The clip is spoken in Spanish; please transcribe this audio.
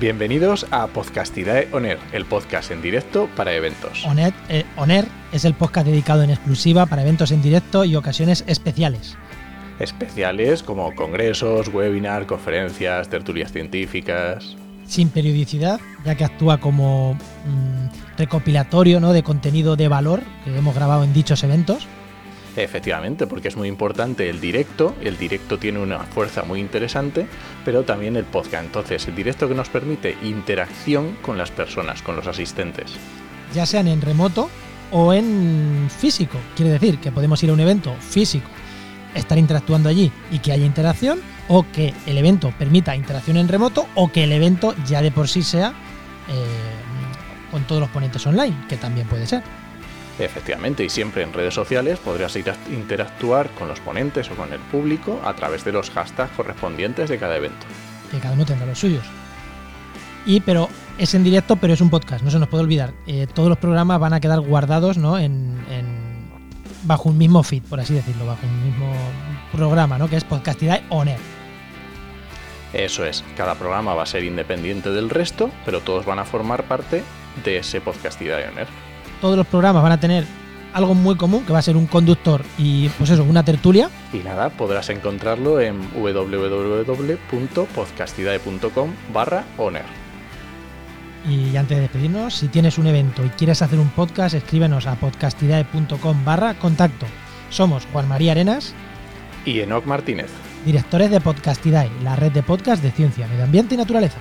Bienvenidos a Podcastidae Oner, el podcast en directo para eventos. Oner, eh, Oner es el podcast dedicado en exclusiva para eventos en directo y ocasiones especiales. Especiales como congresos, webinars, conferencias, tertulias científicas. Sin periodicidad, ya que actúa como mm, recopilatorio ¿no? de contenido de valor que hemos grabado en dichos eventos. Efectivamente, porque es muy importante el directo, el directo tiene una fuerza muy interesante, pero también el podcast. Entonces, el directo que nos permite interacción con las personas, con los asistentes. Ya sean en remoto o en físico. Quiere decir que podemos ir a un evento físico, estar interactuando allí y que haya interacción, o que el evento permita interacción en remoto, o que el evento ya de por sí sea eh, con todos los ponentes online, que también puede ser. Efectivamente, y siempre en redes sociales podrás interactuar con los ponentes o con el público a través de los hashtags correspondientes de cada evento. Que cada uno tenga los suyos. Y pero es en directo, pero es un podcast, no se nos puede olvidar. Eh, todos los programas van a quedar guardados ¿no? en, bajo un mismo feed, por así decirlo, bajo un mismo programa, ¿no? que es Podcastidad ONER. Eso es, cada programa va a ser independiente del resto, pero todos van a formar parte de ese Podcastidad ONER todos los programas van a tener algo muy común, que va a ser un conductor y pues eso, una tertulia. Y nada, podrás encontrarlo en www.podcastidae.com barra owner. Y antes de despedirnos, si tienes un evento y quieres hacer un podcast, escríbenos a podcastidae.com barra contacto. Somos Juan María Arenas y Enoc Martínez, directores de Podcastidae, la red de podcast de ciencia, medio ambiente y naturaleza.